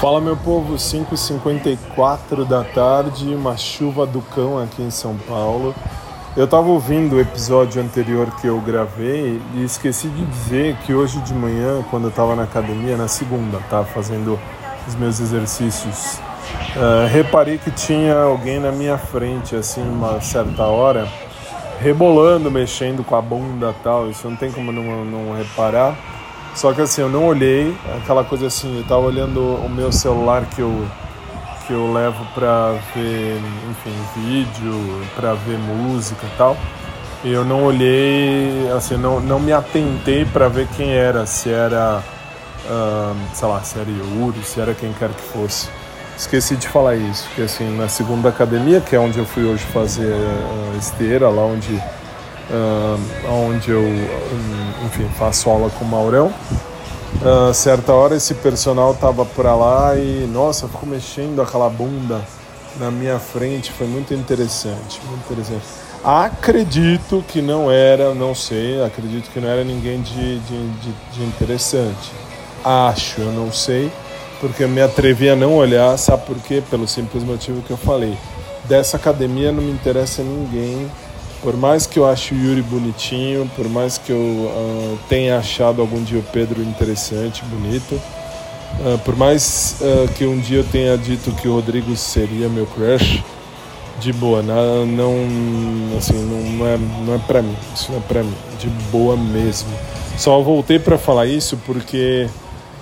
Fala meu povo, 5h54 da tarde, uma chuva do cão aqui em São Paulo. Eu estava ouvindo o episódio anterior que eu gravei e esqueci de dizer que hoje de manhã, quando eu estava na academia, na segunda, tá fazendo os meus exercícios, uh, reparei que tinha alguém na minha frente, assim, uma certa hora, rebolando, mexendo com a bunda tal. Isso não tem como não, não reparar. Só que assim, eu não olhei, aquela coisa assim, eu tava olhando o meu celular que eu, que eu levo pra ver, enfim, vídeo, pra ver música e tal. E eu não olhei, assim, não, não me atentei para ver quem era, se era, uh, sei lá, se era Yuri, se era quem quer que fosse. Esqueci de falar isso, que assim, na segunda academia, que é onde eu fui hoje fazer uh, esteira, lá onde uh, onde eu, enfim, faço aula com o Maurão. Uh, certa hora esse personal tava por lá e, nossa, ficou mexendo aquela bunda na minha frente, foi muito interessante, muito interessante. Acredito que não era, não sei, acredito que não era ninguém de, de, de, de interessante. Acho, eu não sei, porque eu me atrevi a não olhar, sabe por quê? Pelo simples motivo que eu falei. Dessa academia não me interessa ninguém por mais que eu ache o Yuri bonitinho, por mais que eu uh, tenha achado algum dia o Pedro interessante, bonito, uh, por mais uh, que um dia eu tenha dito que o Rodrigo seria meu crush, de boa, não, não assim, não é, não é pra mim, isso não é pra mim, de boa mesmo. Só voltei para falar isso porque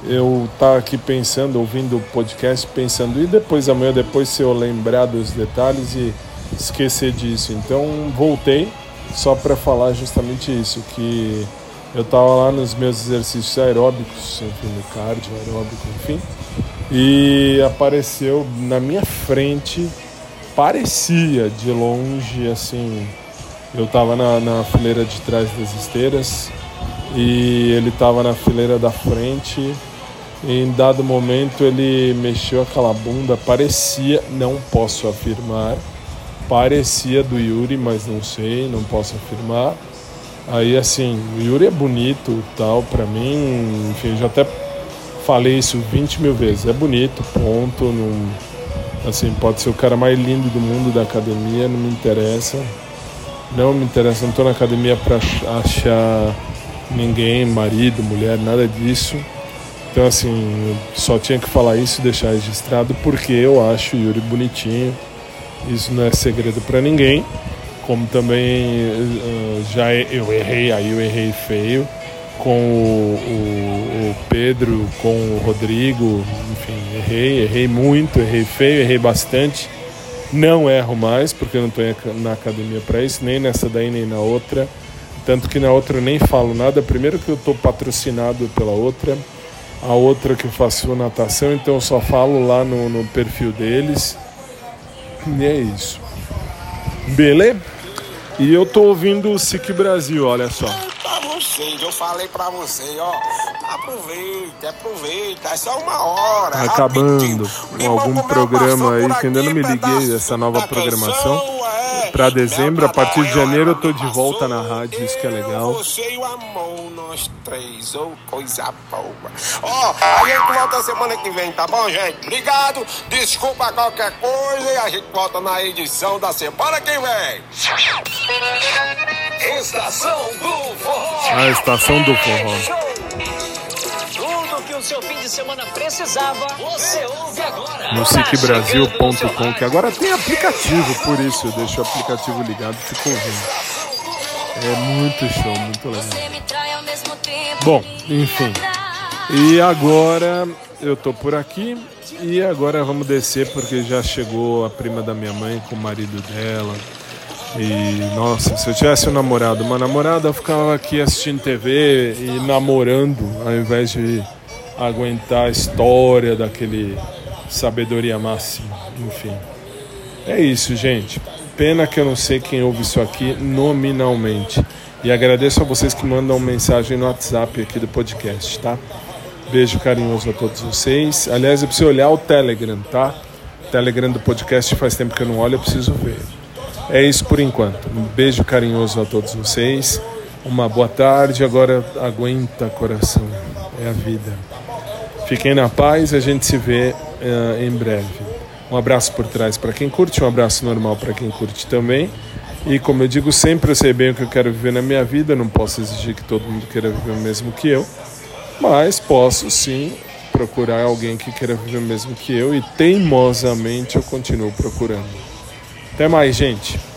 eu tava aqui pensando, ouvindo o podcast, pensando, e depois amanhã, depois se eu lembrar dos detalhes e esquecer disso. Então voltei só para falar justamente isso, que eu estava lá nos meus exercícios aeróbicos, enfim, no cardio, aeróbico, enfim, e apareceu na minha frente, parecia de longe, assim, eu estava na, na fileira de trás das esteiras e ele estava na fileira da frente. Em dado momento ele mexeu aquela bunda, parecia, não posso afirmar, parecia do Yuri, mas não sei, não posso afirmar. Aí assim, o Yuri é bonito tal, para mim, enfim, já até falei isso 20 mil vezes, é bonito, ponto. Não, assim, pode ser o cara mais lindo do mundo da academia, não me interessa. Não me interessa, não tô na academia para achar ninguém, marido, mulher, nada disso. Então assim, só tinha que falar isso e deixar registrado porque eu acho o Yuri bonitinho isso não é segredo para ninguém. Como também uh, já eu errei, aí eu errei feio com o, o, o, Pedro, com o Rodrigo, enfim, errei, errei muito, errei feio, errei bastante. Não erro mais, porque eu não estou na academia para isso, nem nessa daí, nem na outra. Tanto que na outra eu nem falo nada. Primeiro que eu estou patrocinado pela outra, a outra que eu faço natação, então eu só falo lá no, no perfil deles. E é isso. Beleza? E eu tô ouvindo o SIC Brasil, olha só. Vocês, eu falei pra você, ó. Aproveita, aproveita, é só uma hora. Acabando com algum programa aí que ainda não me liguei essa nova programação. É. Pra dezembro, a partir de janeiro eu tô de volta na rádio, isso que é legal. Você e o amor, nós três, ou coisa boa. Ó, a gente volta semana que vem, tá bom, gente? Obrigado, desculpa qualquer coisa e a gente volta na edição da semana que vem. Estação do Forró. A Estação do Forró. Tudo que o seu fim de semana precisava, você ouve agora. No SicBrasil.com, que agora tem aplicativo, por isso eu deixo o aplicativo ligado e fico ouvindo. É muito show, muito legal. Bom, enfim. E agora eu tô por aqui e agora vamos descer porque já chegou a prima da minha mãe com o marido dela e nossa, se eu tivesse um namorado, uma namorada, eu ficava aqui assistindo TV e namorando, ao invés de aguentar a história daquele sabedoria máxima. Enfim. É isso, gente. Pena que eu não sei quem ouve isso aqui nominalmente. E agradeço a vocês que mandam mensagem no WhatsApp aqui do podcast, tá? Beijo carinhoso a todos vocês. Aliás, eu preciso olhar o Telegram, tá? Telegram do podcast faz tempo que eu não olho, eu preciso ver. É isso por enquanto. Um beijo carinhoso a todos vocês. Uma boa tarde. Agora aguenta, coração. É a vida. Fiquem na paz, a gente se vê uh, em breve. Um abraço por trás para quem curte, um abraço normal para quem curte também. E como eu digo sempre, eu sei bem o que eu quero viver na minha vida, não posso exigir que todo mundo queira viver o mesmo que eu, mas posso sim procurar alguém que queira viver o mesmo que eu e teimosamente eu continuo procurando. Até mais, gente.